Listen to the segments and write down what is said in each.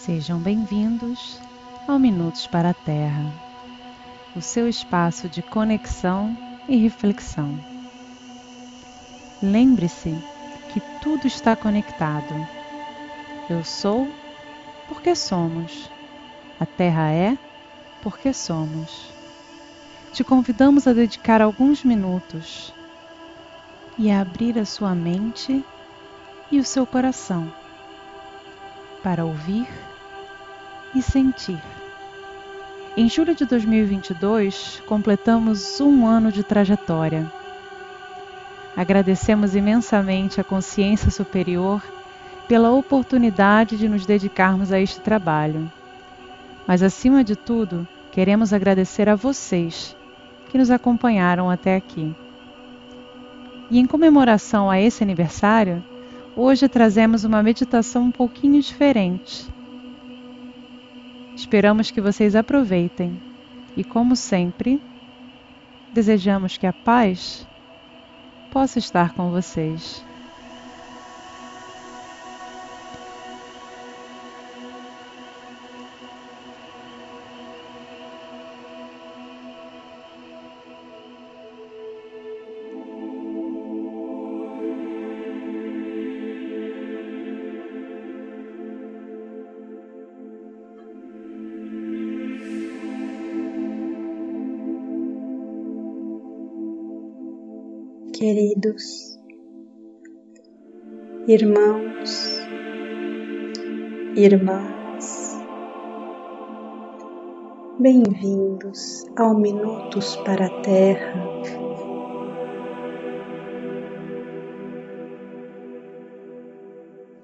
Sejam bem-vindos ao Minutos para a Terra, o seu espaço de conexão e reflexão. Lembre-se que tudo está conectado. Eu sou porque somos. A Terra é porque somos. Te convidamos a dedicar alguns minutos e a abrir a sua mente e o seu coração para ouvir e sentir. Em julho de 2022, completamos um ano de trajetória. Agradecemos imensamente a consciência superior pela oportunidade de nos dedicarmos a este trabalho. Mas, acima de tudo, queremos agradecer a vocês que nos acompanharam até aqui. E em comemoração a esse aniversário, hoje trazemos uma meditação um pouquinho diferente Esperamos que vocês aproveitem e, como sempre, desejamos que a paz possa estar com vocês. Queridos irmãos, irmãs, bem-vindos ao Minutos para a Terra.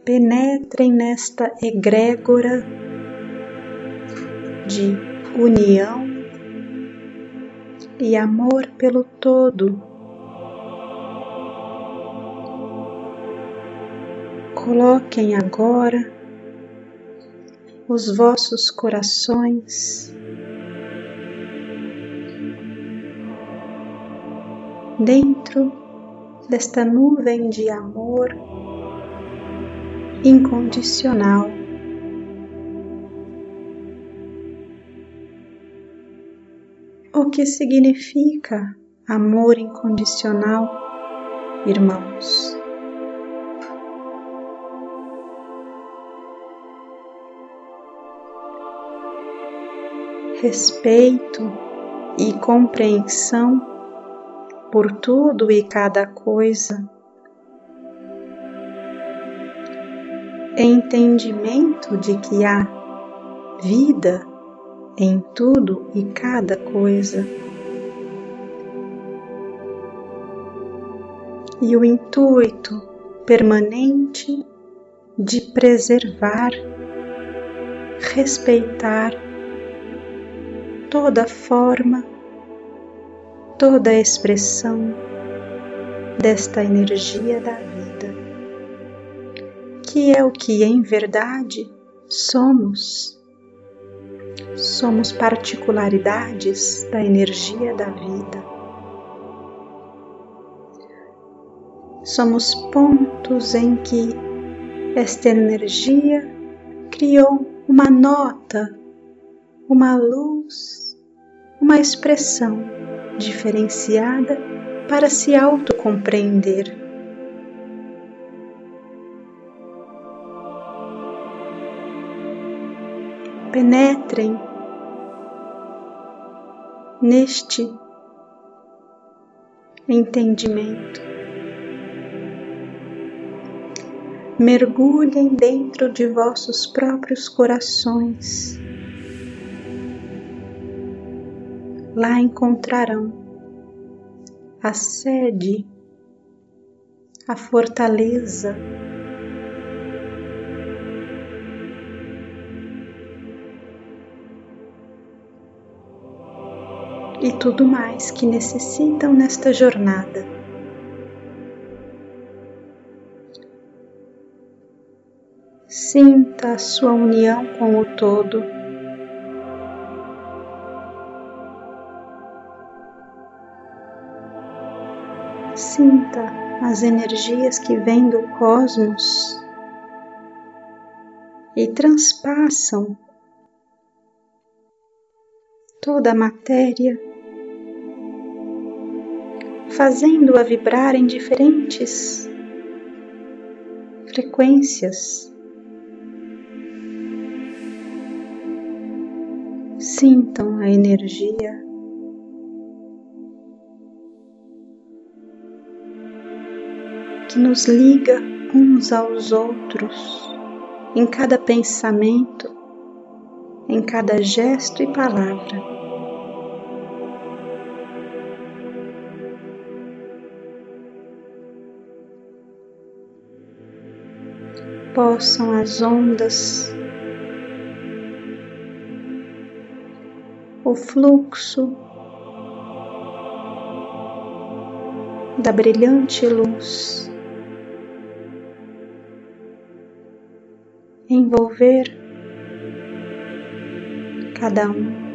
Penetrem nesta egrégora de união e amor pelo todo Coloquem agora os vossos corações dentro desta nuvem de amor incondicional. O que significa amor incondicional, irmãos? Respeito e compreensão por tudo e cada coisa, entendimento de que há vida em tudo e cada coisa. E o intuito permanente de preservar, respeitar toda forma, toda expressão desta energia da vida, que é o que em verdade somos. Somos particularidades da energia da vida. Somos pontos em que esta energia criou uma nota, uma luz uma expressão diferenciada para se autocompreender. Penetrem neste entendimento. Mergulhem dentro de vossos próprios corações lá encontrarão a sede, a fortaleza, e tudo mais que necessitam nesta jornada. Sinta a sua união com o todo. Sinta as energias que vêm do cosmos e transpassam toda a matéria, fazendo-a vibrar em diferentes frequências. Sintam a energia. Que nos liga uns aos outros em cada pensamento, em cada gesto e palavra. possam as ondas, o fluxo da brilhante luz envolver cada um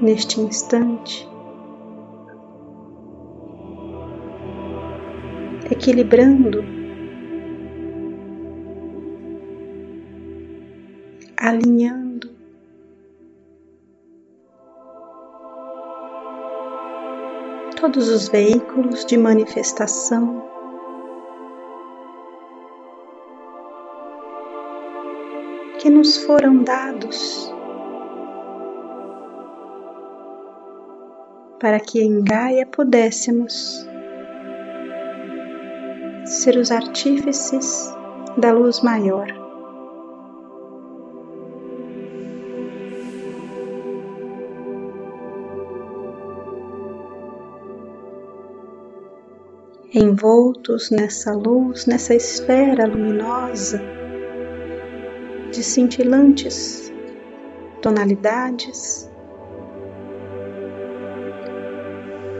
neste instante, equilibrando alinhando. Todos os veículos de manifestação que nos foram dados para que em Gaia pudéssemos ser os artífices da luz maior. envoltos nessa luz, nessa esfera luminosa de cintilantes tonalidades,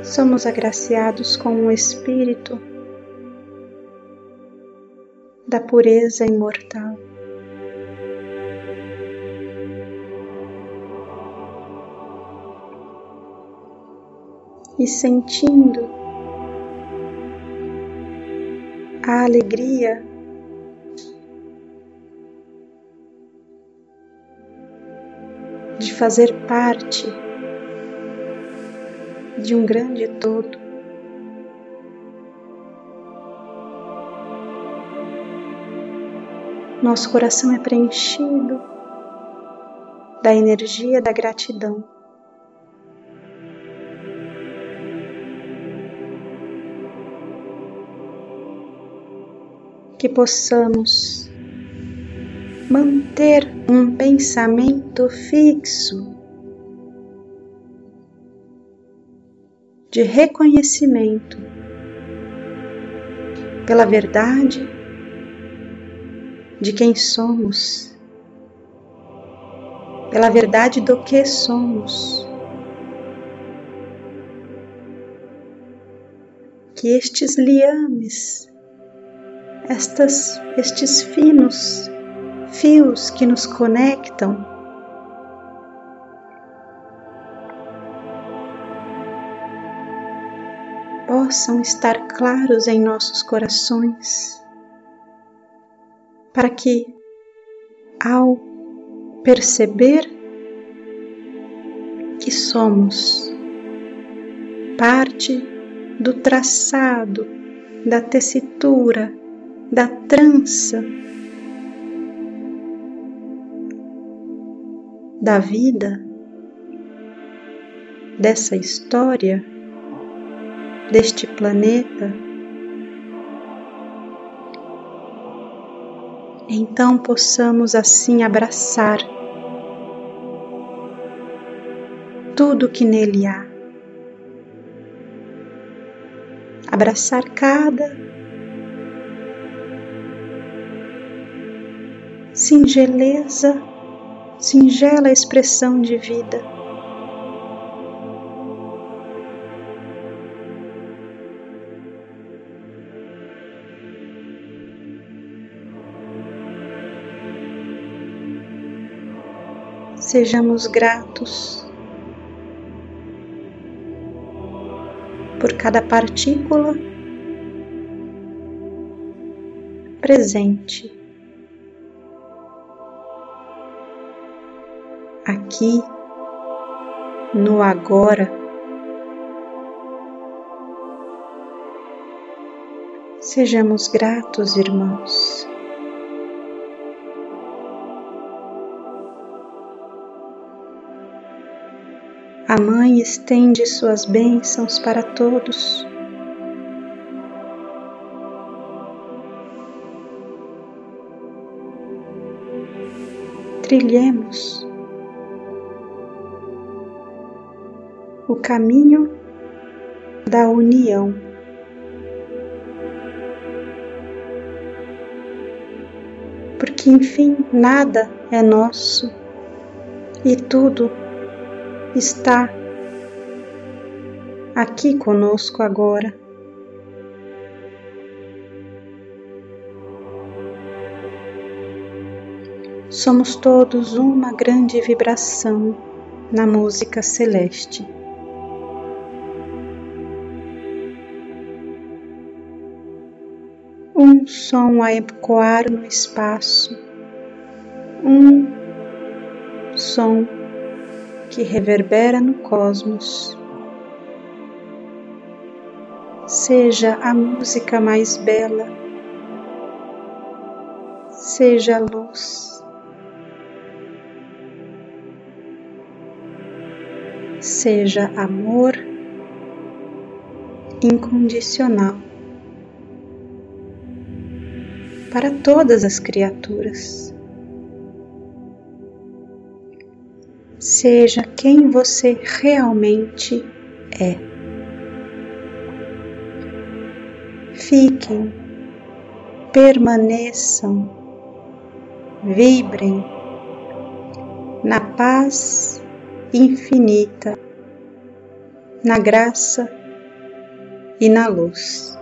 somos agraciados com o Espírito da pureza imortal. E sentindo a alegria fazer parte de um grande todo. Nosso coração é preenchido da energia da gratidão. que possamos manter um pensamento fixo de reconhecimento pela verdade de quem somos, pela verdade do que somos. Que estes liames estas, estes finos fios que nos conectam. Possam estar claros em nossos corações, para que, ao perceber que somos parte do traçado, da tessitura, da trança da vida, dessa história, deste planeta, então possamos assim abraçar tudo que nele há, abraçar cada singeleza, singela expressão de vida. Sejamos gratos por cada partícula presente aqui, no agora. Sejamos gratos, irmãos. A Mãe estende suas bênçãos para todos. Trilhemos o caminho da união. Porque, enfim, nada é nosso e tudo está aqui conosco agora. Somos todos uma grande vibração na música celeste. Um som a ecoar no espaço, um som que reverbera no cosmos. Seja a música mais bela, seja a luz, seja amor incondicional para todas as criaturas. Seja quem você realmente é. Fiquem, permaneçam, vibrem na paz infinita, na graça e na luz.